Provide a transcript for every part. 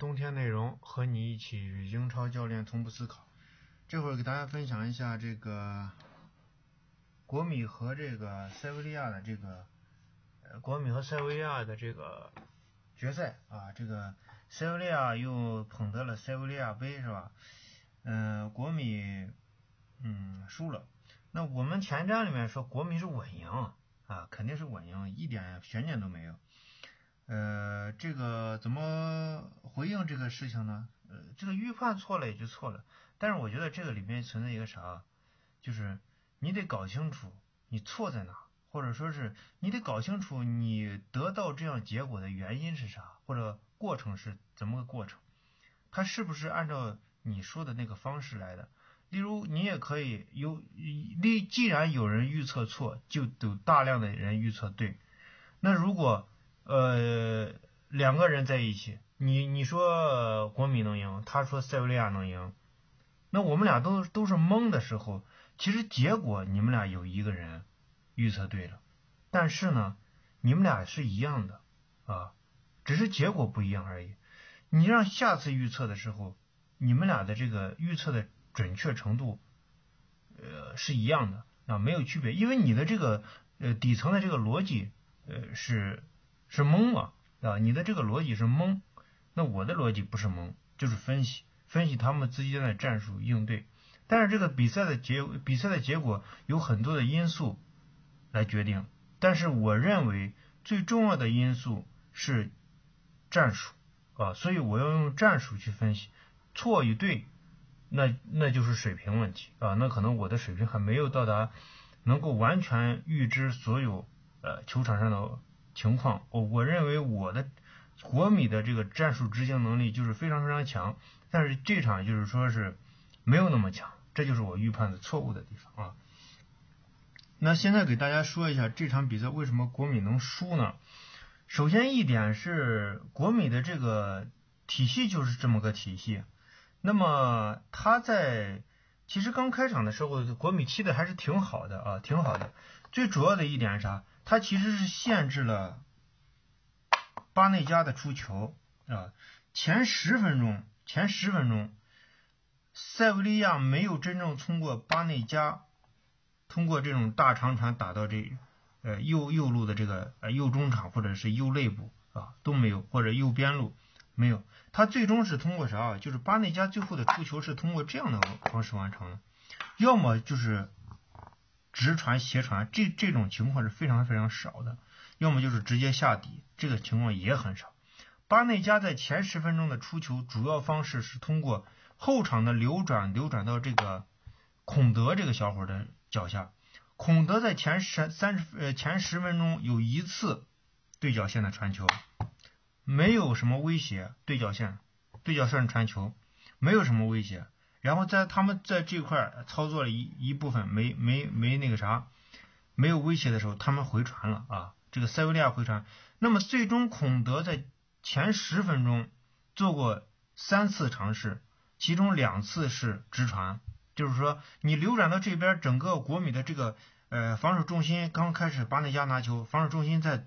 冬天内容，和你一起与英超教练同步思考。这会儿给大家分享一下这个国米和这个塞维利亚的这个呃国米和塞维利亚的这个决赛啊，这个塞维利亚又捧得了塞维利亚杯是吧？嗯，国米嗯输了。那我们前瞻里面说国米是稳赢啊，肯定是稳赢，一点悬念都没有。呃，这个怎么回应这个事情呢？呃，这个预判错了也就错了，但是我觉得这个里面存在一个啥，就是你得搞清楚你错在哪，或者说是你得搞清楚你得到这样结果的原因是啥，或者过程是怎么个过程，它是不是按照你说的那个方式来的？例如，你也可以有，例既然有人预测错，就有大量的人预测对，那如果。呃，两个人在一起，你你说国米能赢，他说塞维利亚能赢，那我们俩都都是懵的时候，其实结果你们俩有一个人预测对了，但是呢，你们俩是一样的啊，只是结果不一样而已。你让下次预测的时候，你们俩的这个预测的准确程度，呃，是一样的啊，没有区别，因为你的这个呃底层的这个逻辑呃是。是懵啊，啊，你的这个逻辑是懵，那我的逻辑不是懵，就是分析，分析他们之间的战术应对。但是这个比赛的结比赛的结果有很多的因素来决定，但是我认为最重要的因素是战术啊，所以我要用战术去分析错与对，那那就是水平问题啊，那可能我的水平还没有到达能够完全预知所有呃球场上的。情况，我我认为我的国米的这个战术执行能力就是非常非常强，但是这场就是说是没有那么强，这就是我预判的错误的地方啊。那现在给大家说一下这场比赛为什么国米能输呢？首先一点是国米的这个体系就是这么个体系，那么他在其实刚开场的时候，国米踢的还是挺好的啊，挺好的。最主要的一点是啥？他其实是限制了巴内加的出球啊，前十分钟，前十分钟，塞维利亚没有真正通过巴内加，通过这种大长传打到这呃右右路的这个呃右中场或者是右肋部啊都没有，或者右边路没有，他最终是通过啥？就是巴内加最后的出球是通过这样的方式完成的，要么就是。直传斜传这这种情况是非常非常少的，要么就是直接下底，这个情况也很少。巴内加在前十分钟的出球主要方式是通过后场的流转，流转到这个孔德这个小伙的脚下。孔德在前十三十呃前十分钟有一次对角线的传球，没有什么威胁，对角线对角线传球没有什么威胁。然后在他们在这块操作了一一部分没没没那个啥，没有威胁的时候，他们回传了啊，这个塞维利亚回传。那么最终孔德在前十分钟做过三次尝试，其中两次是直传，就是说你流转到这边，整个国米的这个呃防守重心刚开始巴内加拿球，防守重心在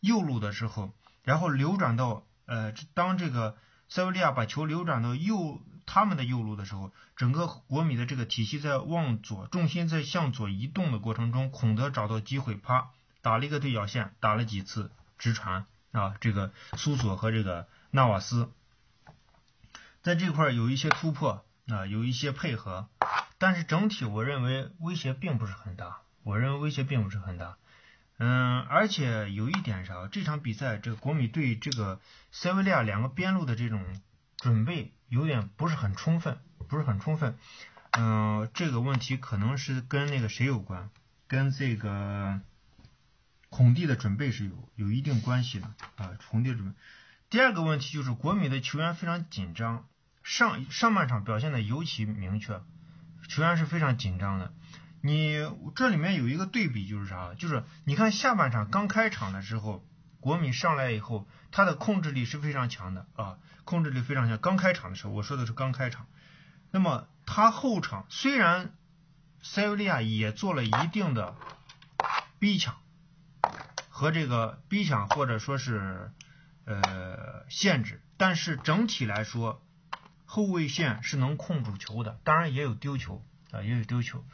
右路的时候，然后流转到呃当这个塞维利亚把球流转到右。他们的右路的时候，整个国米的这个体系在往左，重心在向左移动的过程中，孔德找到机会，啪打了一个对角线，打了几次直传啊，这个苏索和这个纳瓦斯。在这块有一些突破啊，有一些配合，但是整体我认为威胁并不是很大，我认为威胁并不是很大，嗯，而且有一点啥，这场比赛这个国米对这个塞维利亚两个边路的这种准备。有点不是很充分，不是很充分，嗯，这个问题可能是跟那个谁有关，跟这个孔蒂的准备是有有一定关系的啊，孔蒂准备。第二个问题就是国米的球员非常紧张，上上半场表现的尤其明确，球员是非常紧张的。你这里面有一个对比就是啥？就是你看下半场刚开场的时候。国米上来以后，他的控制力是非常强的啊，控制力非常强。刚开场的时候，我说的是刚开场。那么他后场虽然塞维利亚也做了一定的逼抢和这个逼抢或者说是呃限制，但是整体来说，后卫线是能控住球的，当然也有丢球啊，也有丢球，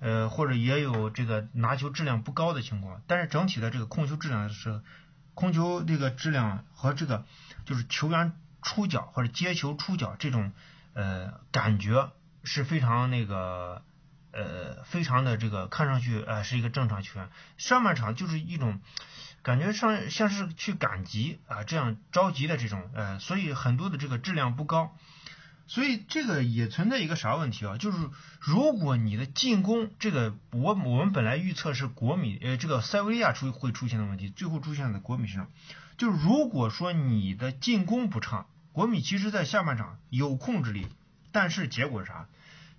呃或者也有这个拿球质量不高的情况，但是整体的这个控球质量是控球这个质量和这个就是球员出脚或者接球出脚这种呃感觉是非常那个。呃，非常的这个看上去呃是一个正常球员，上半场就是一种感觉上像是去赶集啊这样着急的这种呃，所以很多的这个质量不高，所以这个也存在一个啥问题啊？就是如果你的进攻这个我我们本来预测是国米呃这个塞维利亚出会出现的问题，最后出现在国米身上，就如果说你的进攻不畅，国米其实在下半场有控制力，但是结果是啥？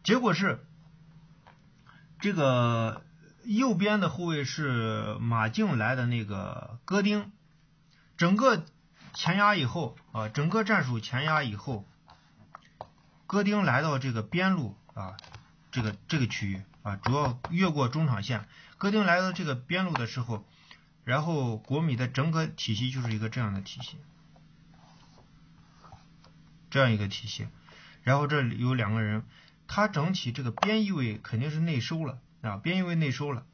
结果是。这个右边的后卫是马竞来的那个戈丁，整个前压以后啊，整个战术前压以后，戈丁来到这个边路啊，这个这个区域啊，主要越过中场线。戈丁来到这个边路的时候，然后国米的整个体系就是一个这样的体系，这样一个体系。然后这里有两个人。他整体这个边翼位肯定是内收了啊，边翼位内收了，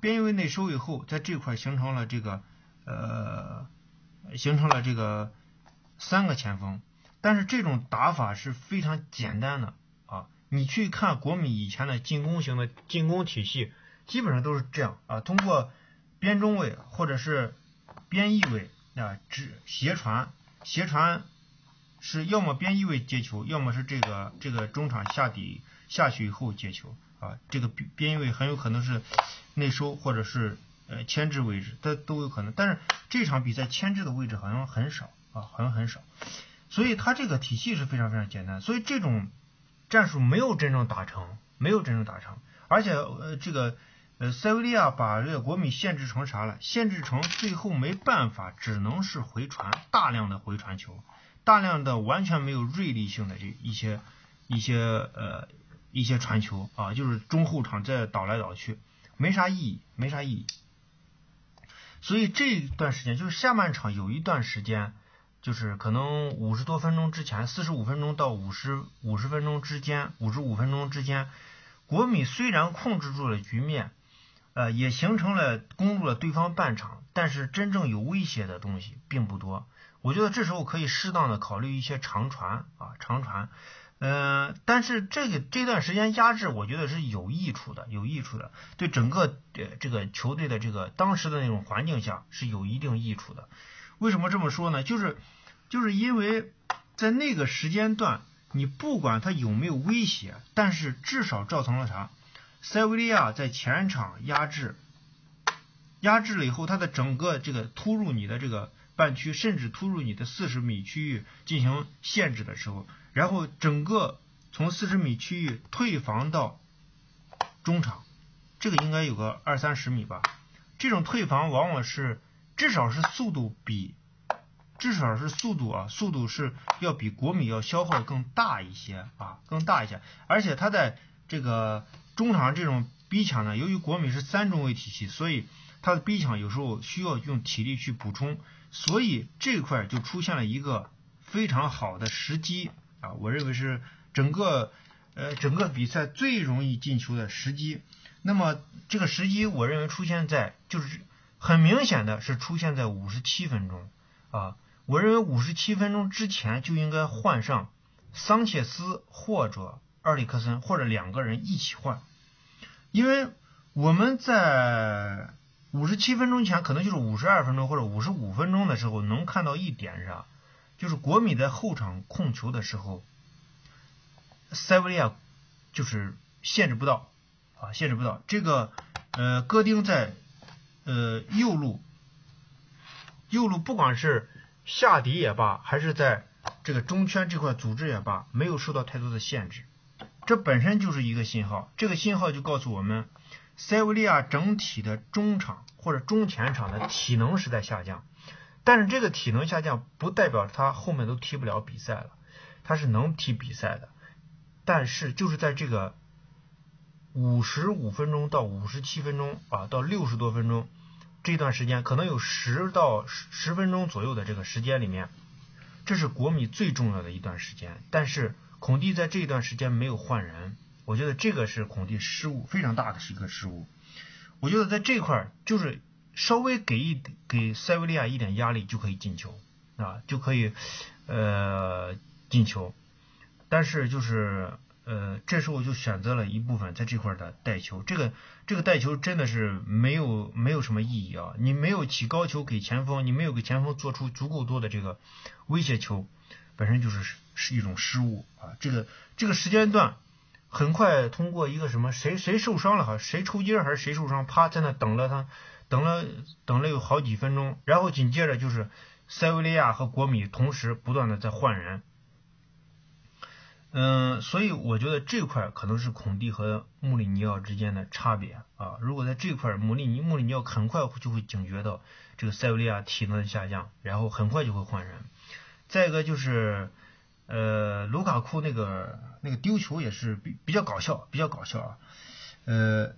边翼位内收以后，在这块形成了这个呃，形成了这个三个前锋，但是这种打法是非常简单的啊，你去看国米以前的进攻型的进攻体系，基本上都是这样啊，通过边中卫或者是边翼位啊，直斜传斜传。是要么边翼位接球，要么是这个这个中场下底下去以后接球啊，这个边边翼位很有可能是内收或者是呃牵制位置，它都有可能。但是这场比赛牵制的位置好像很少啊，好像很少，所以它这个体系是非常非常简单，所以这种战术没有真正打成，没有真正打成，而且呃这个呃塞维利亚把这个国米限制成啥了？限制成最后没办法，只能是回传，大量的回传球。大量的完全没有锐利性的这一些一些呃一些传球啊，就是中后场在倒来倒去，没啥意义，没啥意义。所以这段时间就是下半场有一段时间，就是可能五十多分钟之前，四十五分钟到五十五十分钟之间，五十五分钟之间，国米虽然控制住了局面，呃，也形成了攻入了对方半场，但是真正有威胁的东西并不多。我觉得这时候可以适当的考虑一些长传啊，长传，嗯，但是这个这段时间压制，我觉得是有益处的，有益处的，对整个呃这个球队的这个当时的那种环境下是有一定益处的。为什么这么说呢？就是就是因为在那个时间段，你不管他有没有威胁，但是至少造成了啥？塞维利亚在前场压制，压制了以后，他的整个这个突入你的这个。半区甚至突入你的四十米区域进行限制的时候，然后整个从四十米区域退防到中场，这个应该有个二三十米吧。这种退防往往是至少是速度比至少是速度啊，速度是要比国米要消耗更大一些啊，更大一些。而且他在这个中场这种逼抢呢，由于国米是三中卫体系，所以他的逼抢有时候需要用体力去补充。所以这块就出现了一个非常好的时机啊，我认为是整个呃整个比赛最容易进球的时机。那么这个时机，我认为出现在就是很明显的是出现在五十七分钟啊。我认为五十七分钟之前就应该换上桑切斯或者埃里克森或者两个人一起换，因为我们在。五十七分钟前，可能就是五十二分钟或者五十五分钟的时候，能看到一点啥？就是国米在后场控球的时候，塞维利亚就是限制不到啊，限制不到。这个呃，戈丁在呃右路，右路不管是下底也罢，还是在这个中圈这块组织也罢，没有受到太多的限制。这本身就是一个信号，这个信号就告诉我们。塞维利亚整体的中场或者中前场的体能是在下降，但是这个体能下降不代表他后面都踢不了比赛了，他是能踢比赛的，但是就是在这个五十五分钟到五十七分钟啊到六十多分钟这段时间，可能有十到十十分钟左右的这个时间里面，这是国米最重要的一段时间。但是孔蒂在这一段时间没有换人，我觉得这个是孔蒂失误非常大的是一个失误。我觉得在这块儿就是稍微给一给塞维利亚一点压力就可以进球啊，就可以呃进球。但是就是呃，这时候就选择了一部分在这块的带球，这个这个带球真的是没有没有什么意义啊！你没有起高球给前锋，你没有给前锋做出足够多的这个威胁球，本身就是是一种失误啊！这个这个时间段很快通过一个什么谁谁受伤了哈，谁抽筋还是谁受伤，啪在那等了他等了等了有好几分钟，然后紧接着就是塞维利亚和国米同时不断的在换人。嗯，所以我觉得这块可能是孔蒂和穆里尼奥之间的差别啊。如果在这块，穆里尼穆里尼奥很快就会警觉到这个塞维利亚体能的下降，然后很快就会换人。再一个就是，呃，卢卡库那个那个丢球也是比比较搞笑，比较搞笑啊。呃，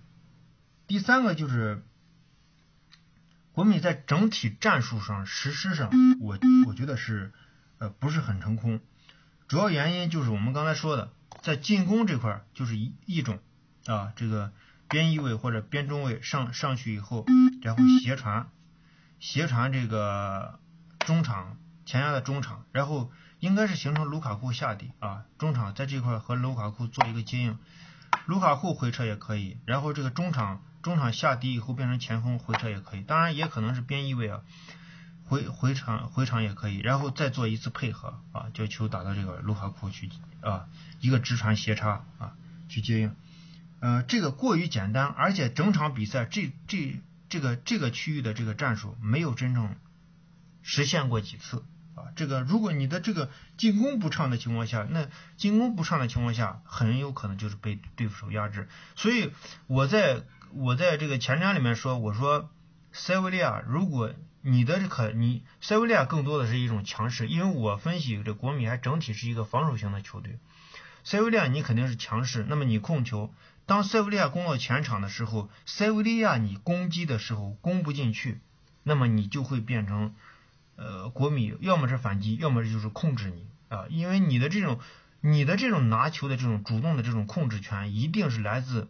第三个就是国米在整体战术上实施上，我我觉得是呃不是很成功。主要原因就是我们刚才说的，在进攻这块就是一一种啊，这个边翼位或者边中卫上上去以后，然后斜传，斜传这个中场前压的中场，然后应该是形成卢卡库下底啊，中场在这块和卢卡库做一个接应，卢卡库回撤也可以，然后这个中场中场下底以后变成前锋回撤也可以，当然也可能是边翼位啊。回回场回场也可以，然后再做一次配合啊，叫球打到这个卢卡库去啊，一个直传斜插啊去接应，呃，这个过于简单，而且整场比赛这这这个这个区域的这个战术没有真正实现过几次啊。这个如果你的这个进攻不畅的情况下，那进攻不畅的情况下，很有可能就是被对手压制。所以我在我在这个前瞻里面说，我说塞维利亚如果。你的这可你塞维利亚更多的是一种强势，因为我分析这国米还整体是一个防守型的球队。塞维利亚你肯定是强势，那么你控球，当塞维利亚攻到前场的时候，塞维利亚你攻击的时候攻不进去，那么你就会变成呃国米要么是反击，要么就是控制你啊，因为你的这种你的这种拿球的这种主动的这种控制权一定是来自。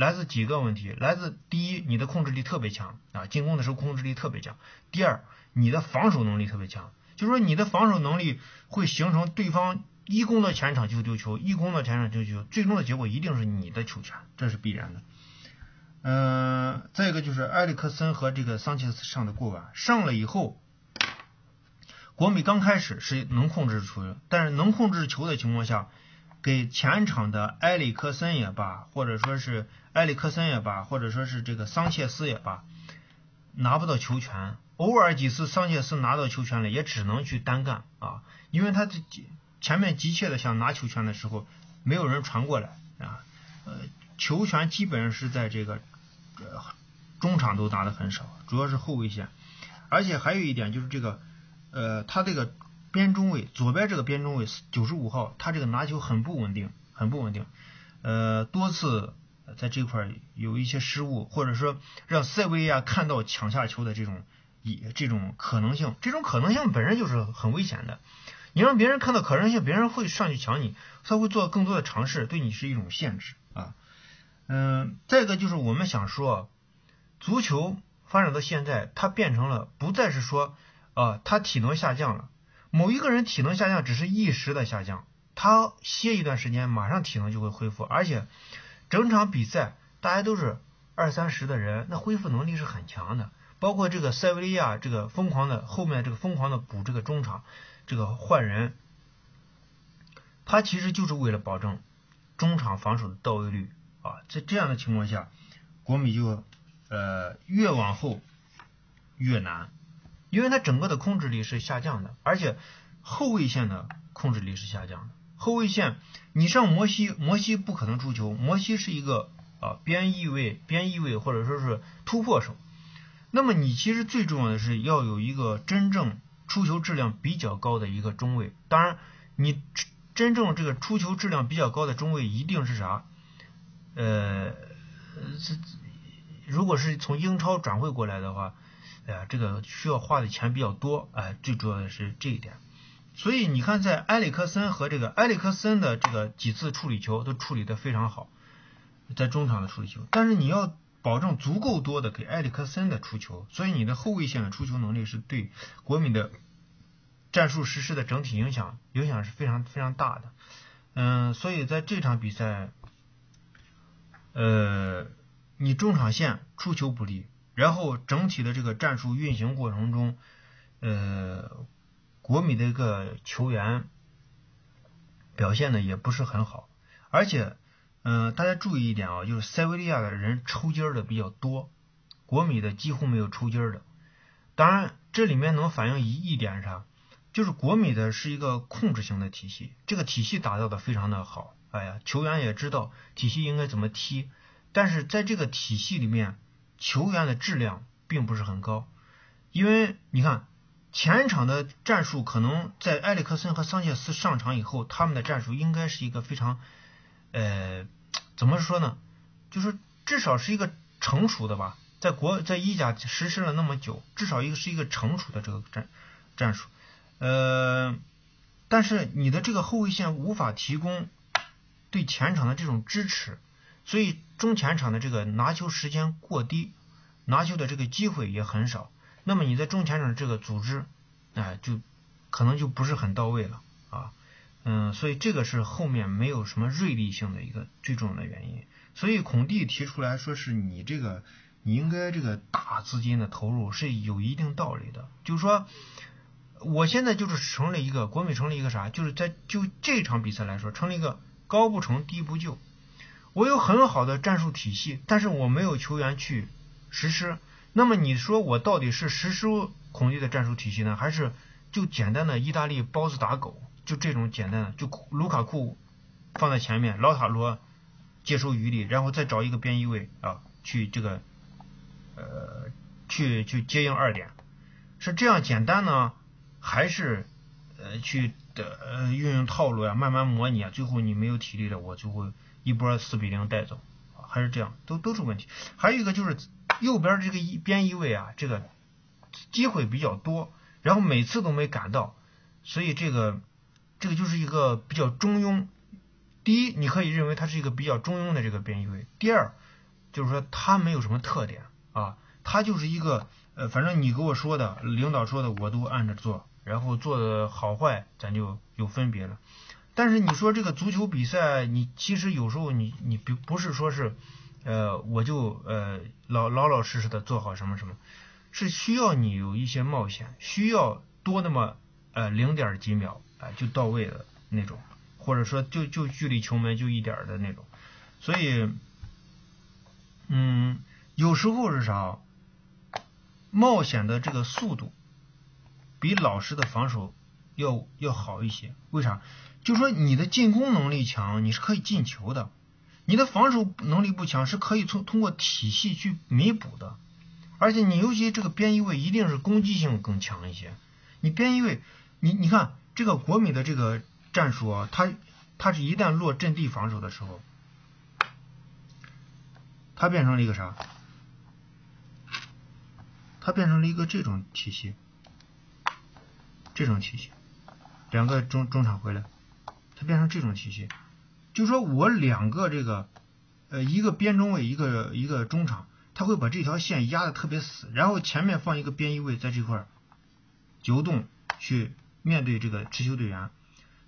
来自几个问题，来自第一，你的控制力特别强啊，进攻的时候控制力特别强；第二，你的防守能力特别强，就是说你的防守能力会形成对方一攻到前场就丢球，一攻到前场就丢球，最终的结果一定是你的球权，这是必然的。嗯，再一个就是埃里克森和这个桑切斯上的过晚，上了以后，国米刚开始是能控制球，但是能控制球的情况下。给前场的埃里克森也罢，或者说是埃里克森也罢，或者说是这个桑切斯也罢，拿不到球权。偶尔几次桑切斯拿到球权了，也只能去单干啊，因为他这前面急切的想拿球权的时候，没有人传过来啊。呃，球权基本上是在这个中场都拿的很少，主要是后卫线。而且还有一点就是这个，呃，他这个。边中卫左边这个边中卫九十五号，他这个拿球很不稳定，很不稳定，呃，多次在这块有一些失误，或者说让塞维利亚看到抢下球的这种以这种可能性，这种可能性本身就是很危险的。你让别人看到可能性，别人会上去抢你，他会做更多的尝试，对你是一种限制啊。嗯，再一个就是我们想说，足球发展到现在，它变成了不再是说啊，它体能下降了。某一个人体能下降只是一时的下降，他歇一段时间，马上体能就会恢复，而且整场比赛大家都是二三十的人，那恢复能力是很强的。包括这个塞维利亚这个疯狂的后面这个疯狂的补这个中场，这个换人，他其实就是为了保证中场防守的到位率啊。在这样的情况下，国米就呃越往后越难。因为它整个的控制力是下降的，而且后卫线的控制力是下降的。后卫线，你上摩西，摩西不可能出球，摩西是一个啊边翼位、边翼位或者说是突破手。那么你其实最重要的是要有一个真正出球质量比较高的一个中卫。当然，你真正这个出球质量比较高的中卫一定是啥？呃，如果是从英超转会过来的话。哎呀，这个需要花的钱比较多，哎，最主要的是这一点。所以你看，在埃里克森和这个埃里克森的这个几次处理球都处理的非常好，在中场的处理球，但是你要保证足够多的给埃里克森的出球，所以你的后卫线的出球能力是对国米的战术实施的整体影响影响是非常非常大的。嗯，所以在这场比赛，呃，你中场线出球不利，然后整体的这个战术运行过程中，呃，国米的一个球员表现的也不是很好，而且，嗯，大家注意一点啊，就是塞维利亚的人抽筋儿的比较多，国米的几乎没有抽筋儿的。当然，这里面能反映一一点啥？就是国米的是一个控制型的体系，这个体系打造的非常的好，哎呀，球员也知道体系应该怎么踢，但是在这个体系里面，球员的质量并不是很高，因为你看前场的战术可能在埃里克森和桑切斯上场以后，他们的战术应该是一个非常，呃，怎么说呢？就是至少是一个成熟的吧，在国在意甲实施了那么久，至少一个是一个成熟的这个战战术。呃，但是你的这个后卫线无法提供对前场的这种支持，所以中前场的这个拿球时间过低，拿球的这个机会也很少。那么你在中前场这个组织，哎，就可能就不是很到位了啊。嗯，所以这个是后面没有什么锐利性的一个最重要的原因。所以孔蒂提出来说是你这个你应该这个大资金的投入是有一定道理的，就是说。我现在就是成了一个国美，成了一个啥？就是在就这场比赛来说，成了一个高不成低不就。我有很好的战术体系，但是我没有球员去实施。那么你说我到底是实施孔蒂的战术体系呢，还是就简单的意大利包子打狗？就这种简单的，就卢卡库放在前面，老塔罗接收余力，然后再找一个边翼位啊，去这个呃去去接应二点，是这样简单呢？还是呃去的呃运用套路呀，慢慢模拟啊，最后你没有体力了，我就会一波四比零带走，还是这样，都都是问题。还有一个就是右边这个一边翼位啊，这个机会比较多，然后每次都没赶到，所以这个这个就是一个比较中庸。第一，你可以认为它是一个比较中庸的这个边翼位；第二，就是说它没有什么特点啊，它就是一个呃，反正你给我说的，领导说的，我都按着做。然后做的好坏，咱就有分别了。但是你说这个足球比赛，你其实有时候你你不不是说是，呃，我就呃老老老实实的做好什么什么，是需要你有一些冒险，需要多那么呃零点几秒啊就到位的那种，或者说就就距离球门就一点的那种。所以，嗯，有时候是啥，冒险的这个速度。比老实的防守要要好一些，为啥？就说你的进攻能力强，你是可以进球的；你的防守能力不强，是可以从通过体系去弥补的。而且你尤其这个边翼位一定是攻击性更强一些。你边翼位，你你看这个国米的这个战术啊，他他是一旦落阵地防守的时候，他变成了一个啥？他变成了一个这种体系。这种体系，两个中中场回来，它变成这种体系，就说我两个这个呃一个边中卫，一个一个中场，他会把这条线压的特别死，然后前面放一个边翼位在这块儿游动去面对这个持球队员。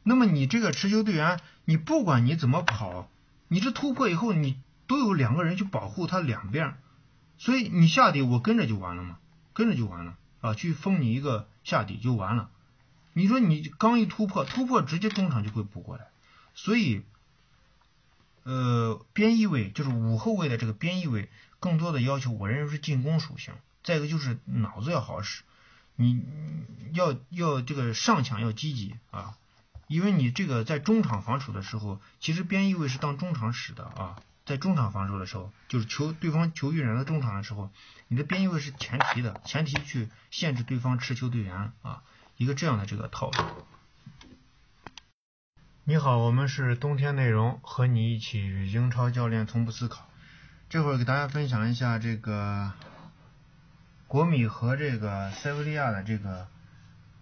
那么你这个持球队员，你不管你怎么跑，你这突破以后，你都有两个人去保护他两边，所以你下底我跟着就完了嘛，跟着就完了啊，去封你一个下底就完了。你说你刚一突破，突破直接中场就会补过来，所以，呃，边翼位就是五后卫的这个边翼位，更多的要求我认为是进攻属性，再一个就是脑子要好使，你要要这个上抢要积极啊，因为你这个在中场防守的时候，其实边翼位是当中场使的啊，在中场防守的时候，就是球对方球运人的中场的时候，你的边翼位是前提的，前提去限制对方持球队员啊。一个这样的这个套路。你好，我们是冬天内容，和你一起与英超教练从不思考。这会儿给大家分享一下这个国米和这个塞维利亚的这个，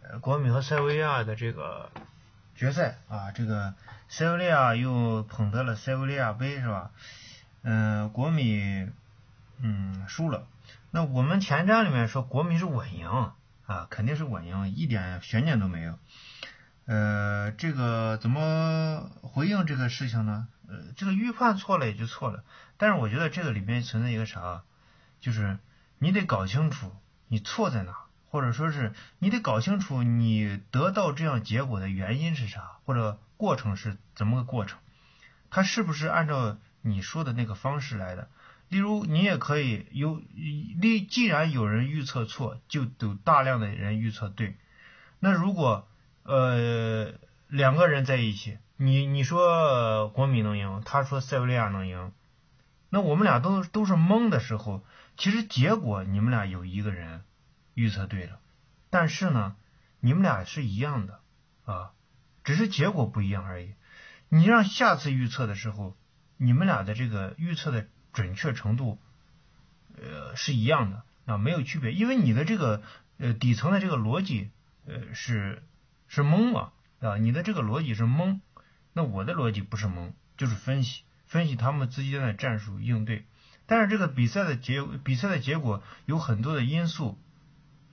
呃，国米和塞维利亚的这个决赛啊，这个塞维利亚又捧得了塞维利亚杯是吧？嗯，国米嗯输了。那我们前瞻里面说国米是稳赢啊，肯定是稳赢，一点悬念都没有。呃，这个怎么回应这个事情呢？呃，这个预判错了也就错了，但是我觉得这个里面存在一个啥，就是你得搞清楚你错在哪，或者说是你得搞清楚你得到这样结果的原因是啥，或者过程是怎么个过程，它是不是按照你说的那个方式来的？例如，你也可以有，例既然有人预测错，就有大量的人预测对，那如果。呃，两个人在一起，你你说国米能赢，他说塞维利亚能赢，那我们俩都都是懵的时候，其实结果你们俩有一个人预测对了，但是呢，你们俩是一样的啊，只是结果不一样而已。你让下次预测的时候，你们俩的这个预测的准确程度，呃，是一样的啊，没有区别，因为你的这个呃底层的这个逻辑呃是。是蒙嘛啊？你的这个逻辑是蒙，那我的逻辑不是蒙，就是分析分析他们之间的战术应对。但是这个比赛的结比赛的结果有很多的因素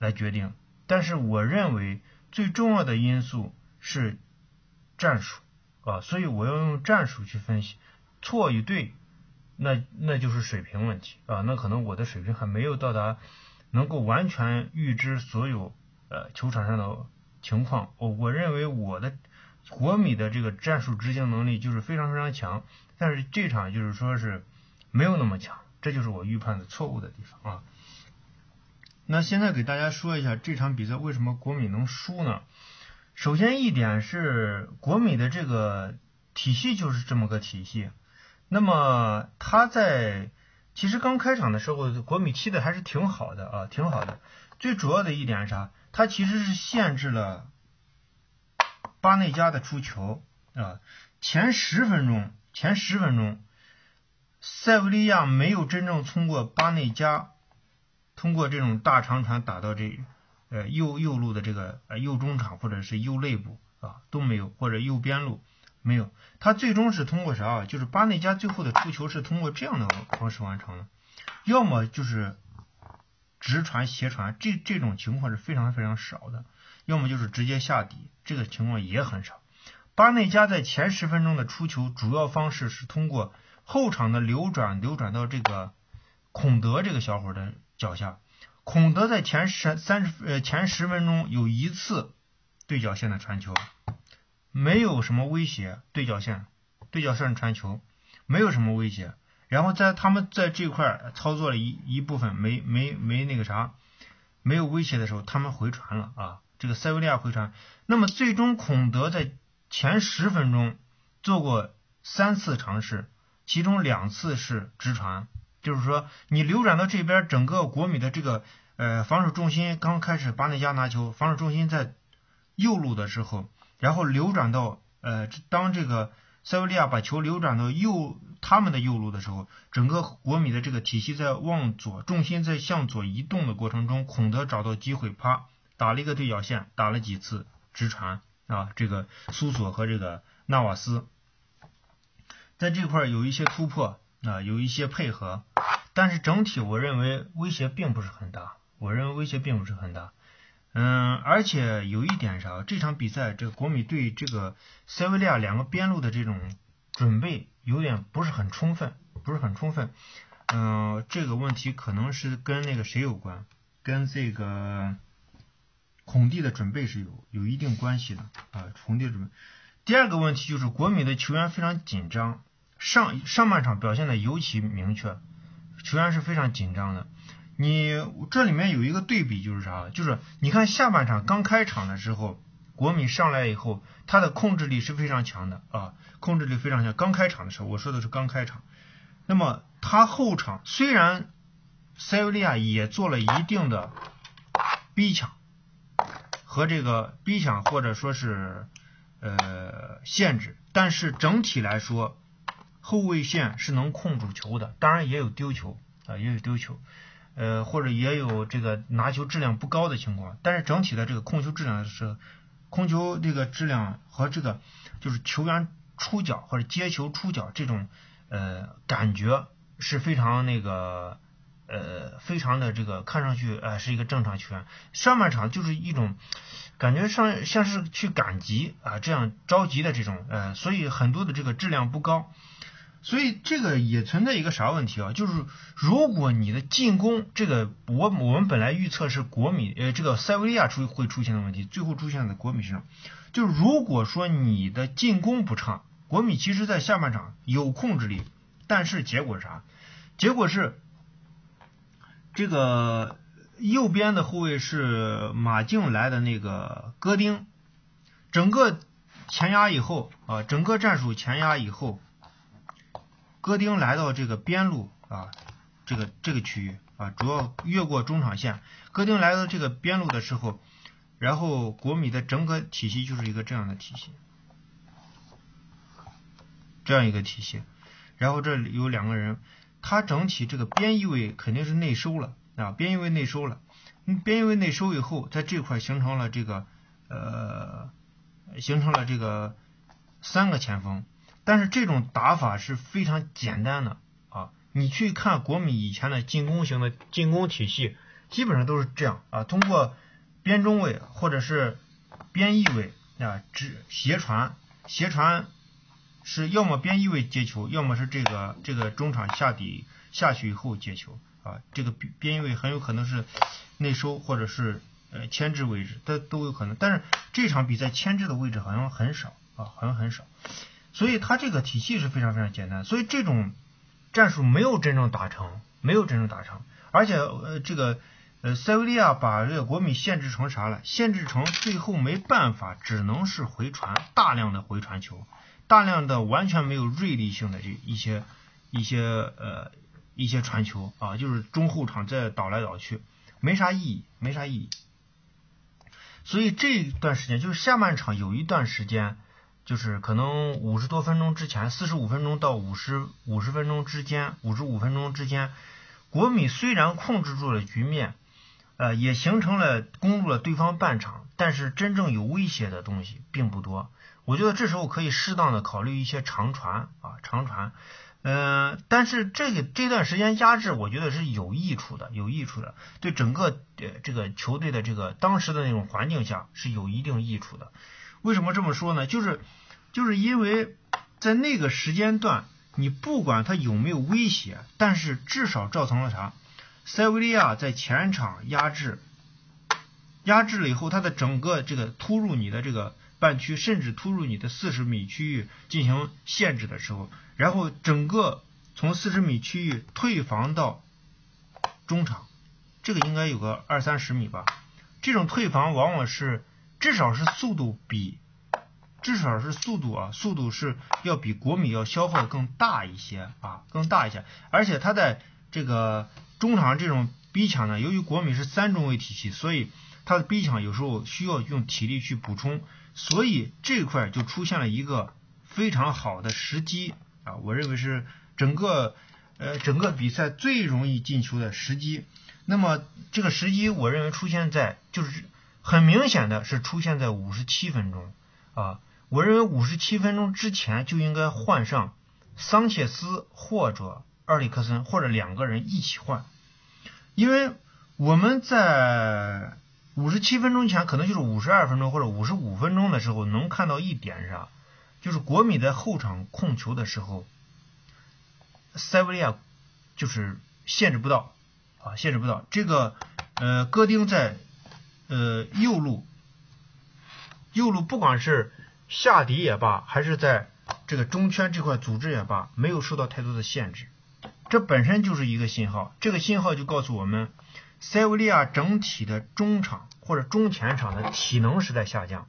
来决定，但是我认为最重要的因素是战术啊，所以我要用战术去分析错与对，那那就是水平问题啊，那可能我的水平还没有到达能够完全预知所有呃球场上的。情况，我我认为我的国米的这个战术执行能力就是非常非常强，但是这场就是说是没有那么强，这就是我预判的错误的地方啊。那现在给大家说一下这场比赛为什么国米能输呢？首先一点是国米的这个体系就是这么个体系，那么他在其实刚开场的时候，国米踢的还是挺好的啊，挺好的。最主要的一点是啥？他其实是限制了巴内加的出球啊，前十分钟，前十分钟，塞维利亚没有真正通过巴内加，通过这种大长传打到这呃右右路的这个呃右中场或者是右肋部啊都没有，或者右边路没有，他最终是通过啥？就是巴内加最后的出球是通过这样的方式完成的，要么就是。直传斜传，这这种情况是非常非常少的，要么就是直接下底，这个情况也很少。巴内加在前十分钟的出球主要方式是通过后场的流转，流转到这个孔德这个小伙的脚下。孔德在前十三十呃前十分钟有一次对角线的传球，没有什么威胁，对角线对角线传球没有什么威胁。然后在他们在这块操作了一一部分没没没那个啥，没有威胁的时候，他们回传了啊，这个塞维利亚回传。那么最终孔德在前十分钟做过三次尝试，其中两次是直传，就是说你流转到这边，整个国米的这个呃防守重心刚开始巴内加拿球，防守重心在右路的时候，然后流转到呃当这个。塞维利亚把球流转到右他们的右路的时候，整个国米的这个体系在往左，重心在向左移动的过程中，孔德找到机会，啪打了一个对角线，打了几次直传啊，这个苏索和这个纳瓦斯在这块有一些突破啊，有一些配合，但是整体我认为威胁并不是很大，我认为威胁并不是很大。嗯，而且有一点啥，这场比赛这个国米对这个塞维利亚两个边路的这种准备有点不是很充分，不是很充分。嗯，这个问题可能是跟那个谁有关，跟这个孔蒂的准备是有有一定关系的啊。孔蒂准备。第二个问题就是国米的球员非常紧张，上上半场表现的尤其明确，球员是非常紧张的。你这里面有一个对比，就是啥？就是你看下半场刚开场的时候，国米上来以后，他的控制力是非常强的啊，控制力非常强。刚开场的时候，我说的是刚开场。那么他后场虽然塞维利亚也做了一定的逼抢和这个逼抢或者说是呃限制，但是整体来说，后卫线是能控住球的，当然也有丢球啊，也有丢球。呃或者也有这个拿球质量不高的情况，但是整体的这个控球质量是控球这个质量和这个就是球员出脚或者接球出脚这种呃感觉是非常那个呃非常的这个看上去呃是一个正常球员，上半场就是一种感觉上像是去赶集啊这样着急的这种呃，所以很多的这个质量不高。所以这个也存在一个啥问题啊？就是如果你的进攻，这个我我们本来预测是国米呃这个塞维利亚出会出现的问题，最后出现在国米身上。就是如果说你的进攻不畅，国米其实在下半场有控制力，但是结果是啥？结果是这个右边的后卫是马竞来的那个戈丁，整个前压以后啊，整个战术前压以后。戈丁来到这个边路啊，这个这个区域啊，主要越过中场线。戈丁来到这个边路的时候，然后国米的整个体系就是一个这样的体系，这样一个体系。然后这里有两个人，他整体这个边翼位肯定是内收了啊，边翼位内收了。边翼位内收以后，在这块形成了这个呃，形成了这个三个前锋。但是这种打法是非常简单的啊！你去看国米以前的进攻型的进攻体系，基本上都是这样啊，通过边中卫或者是边翼位啊，直斜传，斜传是要么边翼位接球，要么是这个这个中场下底下去以后接球啊，这个边边翼位很有可能是内收或者是呃牵制位置，都都有可能。但是这场比赛牵制的位置好像很少啊，好像很少。所以他这个体系是非常非常简单，所以这种战术没有真正打成，没有真正打成，而且呃这个呃塞维利亚把这个国米限制成啥了？限制成最后没办法，只能是回传，大量的回传球，大量的完全没有锐利性的这一些一些呃一些传球啊，就是中后场在倒来倒去，没啥意义，没啥意义。所以这段时间就是下半场有一段时间。就是可能五十多分钟之前，四十五分钟到五十五十分钟之间，五十五分钟之间，国米虽然控制住了局面，呃，也形成了攻入了对方半场，但是真正有威胁的东西并不多。我觉得这时候可以适当的考虑一些长传啊，长传，嗯，但是这个这段时间压制，我觉得是有益处的，有益处的，对整个呃这个球队的这个当时的那种环境下是有一定益处的。为什么这么说呢？就是。就是因为在那个时间段，你不管他有没有威胁，但是至少造成了啥？塞维利亚在前场压制，压制了以后，他的整个这个突入你的这个半区，甚至突入你的四十米区域进行限制的时候，然后整个从四十米区域退防到中场，这个应该有个二三十米吧？这种退防往往是至少是速度比。至少是速度啊，速度是要比国米要消耗更大一些啊，更大一些。而且他在这个中场这种逼抢呢，由于国米是三中卫体系，所以他的逼抢有时候需要用体力去补充，所以这块就出现了一个非常好的时机啊，我认为是整个呃整个比赛最容易进球的时机。那么这个时机，我认为出现在就是很明显的是出现在五十七分钟啊。我认为五十七分钟之前就应该换上桑切斯或者埃里克森，或者两个人一起换，因为我们在五十七分钟前，可能就是五十二分钟或者五十五分钟的时候，能看到一点啥？就是国米在后场控球的时候，塞维利亚就是限制不到啊，限制不到。这个呃，戈丁在呃右路，右路不管是下底也罢，还是在这个中圈这块组织也罢，没有受到太多的限制，这本身就是一个信号。这个信号就告诉我们，塞维利亚整体的中场或者中前场的体能是在下降。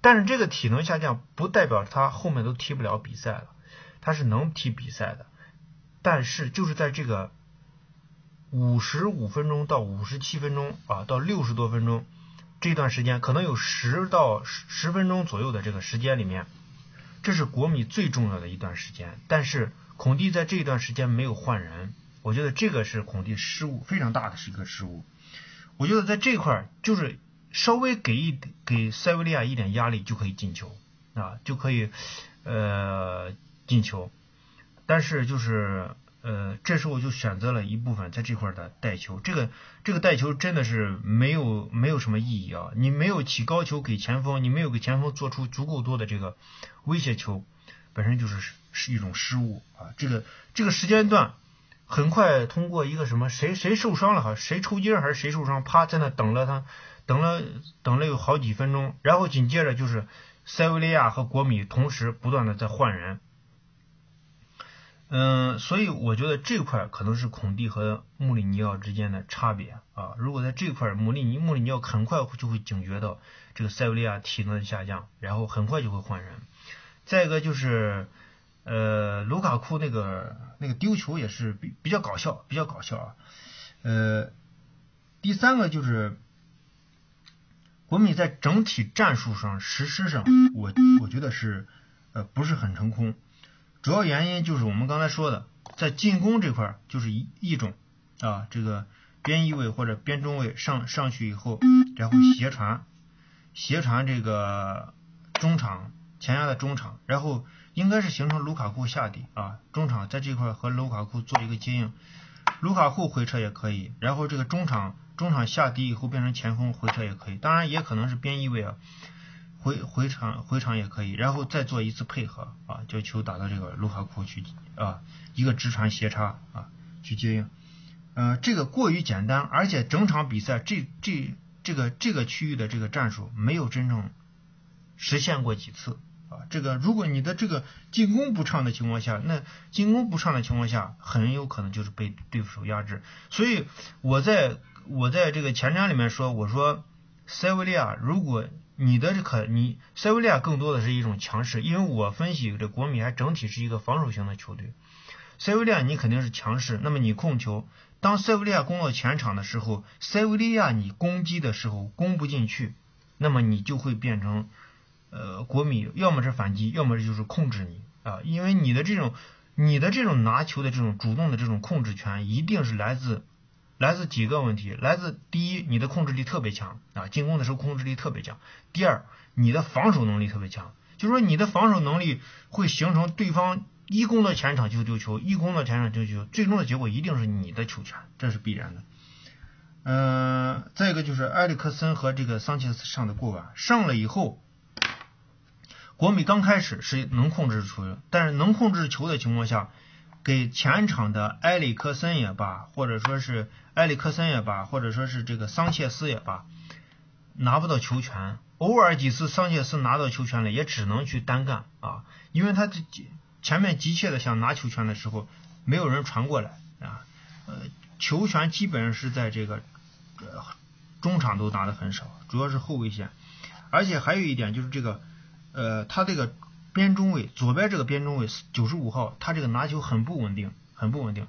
但是这个体能下降不代表他后面都踢不了比赛了，他是能踢比赛的。但是就是在这个五十五分钟到五十七分钟啊，到六十多分钟。这段时间可能有十到十十分钟左右的这个时间里面，这是国米最重要的一段时间。但是孔蒂在这一段时间没有换人我觉得这个是孔蒂失误非常大的是一个失误。我觉得在这块儿就是稍微给一给塞维利亚一点压力就可以进球啊，就可以呃进球。但是就是呃这时候就选择了一部分在这块的带球，这个这个带球真的是没有没有什么意义啊！你没有起高球给前锋，你没有给前锋做出足够多的这个威胁球，本身就是是一种失误啊！这个这个时间段。很快通过一个什么谁谁受伤了哈，谁抽筋还是谁受伤，啪在那等了他，等了等了有好几分钟，然后紧接着就是塞维利亚和国米同时不断的在换人，嗯，所以我觉得这块可能是孔蒂和穆里尼奥之间的差别啊。如果在这块穆里尼穆里尼奥很快就会警觉到这个塞维利亚体能下降，然后很快就会换人。再一个就是。呃，卢卡库那个那个丢球也是比比较搞笑，比较搞笑啊。呃，第三个就是国米在整体战术上实施上，我我觉得是呃不是很成功。主要原因就是我们刚才说的，在进攻这块就是一一种啊，这个边翼位或者边中卫上上去以后，然后斜传斜传这个中场前压的中场，然后。应该是形成卢卡库下底啊，中场在这块和卢卡库做一个接应，卢卡库回撤也可以，然后这个中场中场下底以后变成前锋回撤也可以，当然也可能是边翼位啊，回回场回场也可以，然后再做一次配合啊，叫球打到这个卢卡库去啊，一个直传斜插啊去接应，呃，这个过于简单，而且整场比赛这这这个这个区域的这个战术没有真正实现过几次。啊，这个如果你的这个进攻不畅的情况下，那进攻不畅的情况下，很有可能就是被对手压制。所以我在我在这个前瞻里面说，我说塞维利亚，如果你的这可你塞维利亚更多的是一种强势，因为我分析这国米还整体是一个防守型的球队，塞维利亚你肯定是强势，那么你控球，当塞维利亚攻到前场的时候，塞维利亚你攻击的时候攻不进去，那么你就会变成。呃，国米要么是反击，要么就是控制你啊，因为你的这种你的这种拿球的这种主动的这种控制权，一定是来自来自几个问题，来自第一，你的控制力特别强啊，进攻的时候控制力特别强；第二，你的防守能力特别强，就是说你的防守能力会形成对方一攻到前场就丢球，一攻到前场就丢球，最终的结果一定是你的球权，这是必然的。嗯，再一个就是埃里克森和这个桑切斯上的过晚，上了以后。国米刚开始是能控制球，但是能控制球的情况下，给前场的埃里克森也罢，或者说是埃里克森也罢，或者说是这个桑切斯也罢，拿不到球权。偶尔几次桑切斯拿到球权了，也只能去单干啊，因为他这前面急切的想拿球权的时候，没有人传过来啊。呃，球权基本上是在这个中场都拿的很少，主要是后卫线。而且还有一点就是这个。呃，他这个边中卫左边这个边中卫九十五号，他这个拿球很不稳定，很不稳定。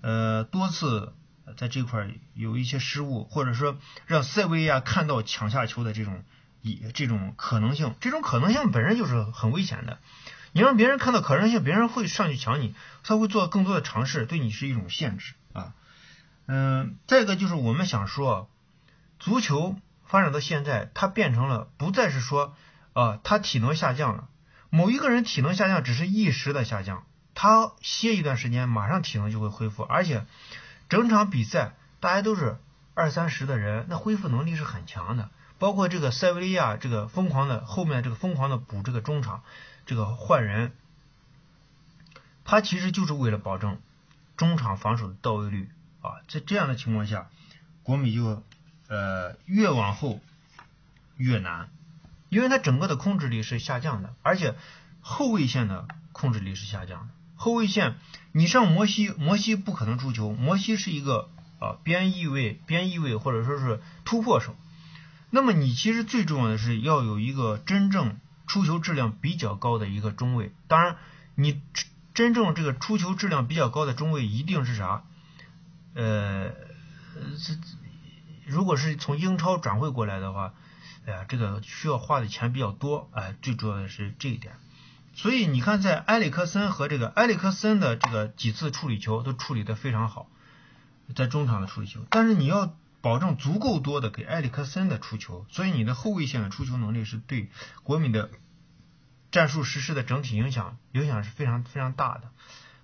呃，多次在这块有一些失误，或者说让塞维亚看到抢下球的这种以这种可能性，这种可能性本身就是很危险的。你让别人看到可能性，别人会上去抢你，他会做更多的尝试，对你是一种限制啊。嗯，再一个就是我们想说，足球发展到现在，它变成了不再是说。啊，他体能下降了。某一个人体能下降只是一时的下降，他歇一段时间，马上体能就会恢复。而且整场比赛大家都是二三十的人，那恢复能力是很强的。包括这个塞维利亚这个疯狂的后面这个疯狂的补这个中场，这个换人，他其实就是为了保证中场防守的到位率啊。在这样的情况下，国米就呃越往后越难。因为他整个的控制力是下降的，而且后卫线的控制力是下降的。后卫线，你上摩西，摩西不可能出球，摩西是一个啊边翼位、边翼位或者说是突破手。那么你其实最重要的是要有一个真正出球质量比较高的一个中卫。当然，你真正这个出球质量比较高的中卫一定是啥？呃，这如果是从英超转会过来的话。哎呀，这个需要花的钱比较多，哎，最主要的是这一点。所以你看，在埃里克森和这个埃里克森的这个几次处理球都处理的非常好。在中场的处理球，但是你要保证足够多的给埃里克森的出球，所以你的后卫线的出球能力是对国米的战术实施的整体影响影响是非常非常大的。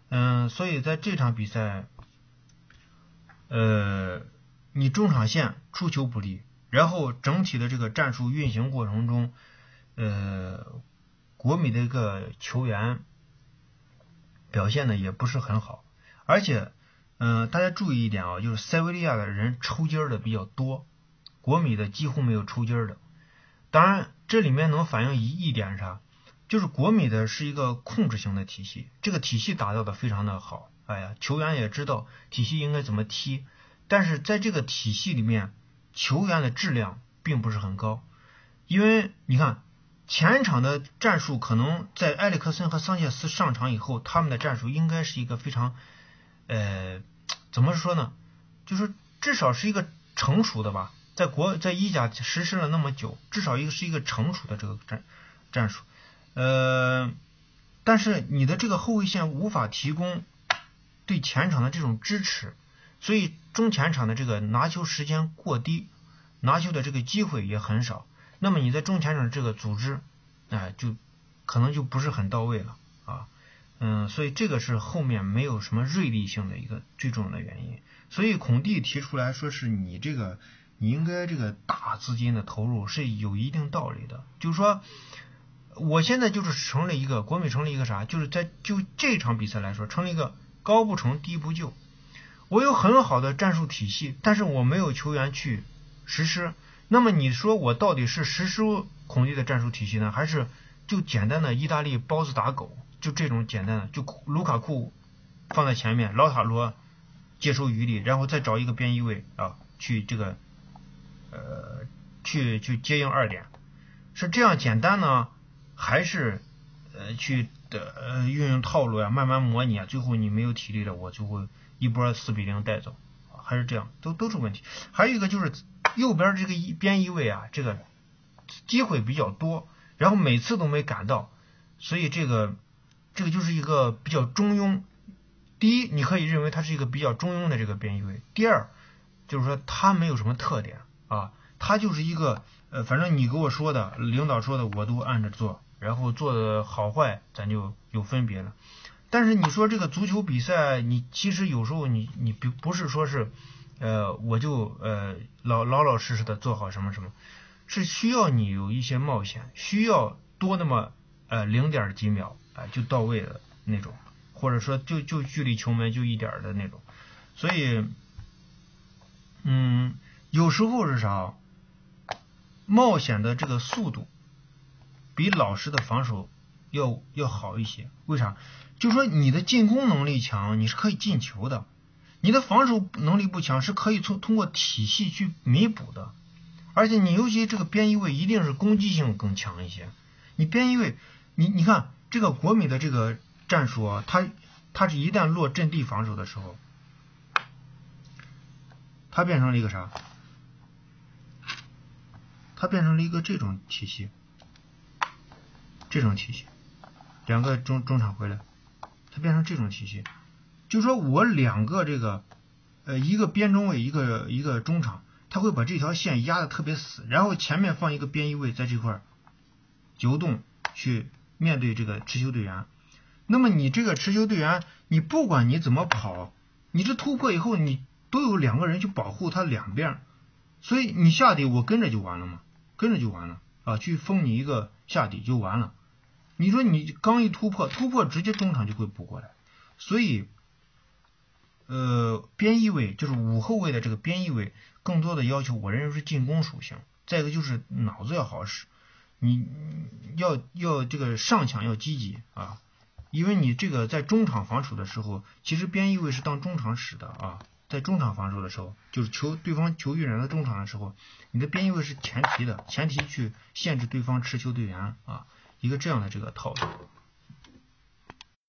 嗯，所以在这场比赛，呃，你中场线出球不利，然后整体的这个战术运行过程中，呃，国米的一个球员表现的也不是很好，而且。嗯，大家注意一点啊，就是塞维利亚的人抽筋儿的比较多，国米的几乎没有抽筋儿的。当然，这里面能反映一一点啥，就是国米的是一个控制型的体系，这个体系打造的非常的好。哎呀，球员也知道体系应该怎么踢，但是在这个体系里面，球员的质量并不是很高。因为你看前场的战术，可能在埃里克森和桑切斯上场以后，他们的战术应该是一个非常。呃，怎么说呢？就是至少是一个成熟的吧，在国在意甲实施了那么久，至少一个是一个成熟的这个战战术。呃，但是你的这个后卫线无法提供对前场的这种支持，所以中前场的这个拿球时间过低，拿球的这个机会也很少。那么你在中前场这个组织，哎，就可能就不是很到位了啊。嗯，所以这个是后面没有什么锐利性的一个最重要的原因。所以孔蒂提出来说是你这个你应该这个大资金的投入是有一定道理的。就是说，我现在就是成了一个国美成了一个啥？就是在就这场比赛来说，成了一个高不成低不就。我有很好的战术体系，但是我没有球员去实施。那么你说我到底是实施孔蒂的战术体系呢，还是就简单的意大利包子打狗？就这种简单的，就卢卡库放在前面，老塔罗接收余力，然后再找一个边翼位啊，去这个呃去去接应二点，是这样简单呢，还是呃去的呃运用套路呀，慢慢模拟啊，最后你没有体力了，我就会一波四比零带走，还是这样，都都是问题。还有一个就是右边这个一边翼位啊，这个机会比较多，然后每次都没赶到，所以这个。这个就是一个比较中庸。第一，你可以认为它是一个比较中庸的这个边翼位。第二，就是说它没有什么特点啊，它就是一个呃，反正你给我说的，领导说的我都按着做，然后做的好坏咱就有分别了。但是你说这个足球比赛，你其实有时候你你不不是说是呃我就呃老老老实实的做好什么什么，是需要你有一些冒险，需要多那么呃零点几秒。啊，就到位的那种，或者说就就距离球门就一点的那种，所以，嗯，有时候是啥，冒险的这个速度比老实的防守要要好一些。为啥？就说你的进攻能力强，你是可以进球的；你的防守能力不强，是可以从通过体系去弥补的。而且你尤其这个边翼位一定是攻击性更强一些。你边翼位，你你看。这个国米的这个战术啊，他他是一旦落阵地防守的时候，他变成了一个啥？他变成了一个这种体系，这种体系，两个中中场回来，他变成这种体系，就说我两个这个呃一个边中卫，一个一个中场，他会把这条线压的特别死，然后前面放一个边翼位在这块游动去。面对这个持球队员，那么你这个持球队员，你不管你怎么跑，你这突破以后，你都有两个人去保护他两边，所以你下底我跟着就完了嘛，跟着就完了啊，去封你一个下底就完了。你说你刚一突破，突破直接中场就会补过来，所以，呃，边翼位就是五后卫的这个边翼位，更多的要求我认为是进攻属性，再一个就是脑子要好使。你要要这个上抢要积极啊，因为你这个在中场防守的时候，其实边翼位是当中场使的啊，在中场防守的时候，就是球对方球运转到中场的时候，你的边翼位是前提的，前提去限制对方持球队员啊，一个这样的这个套路。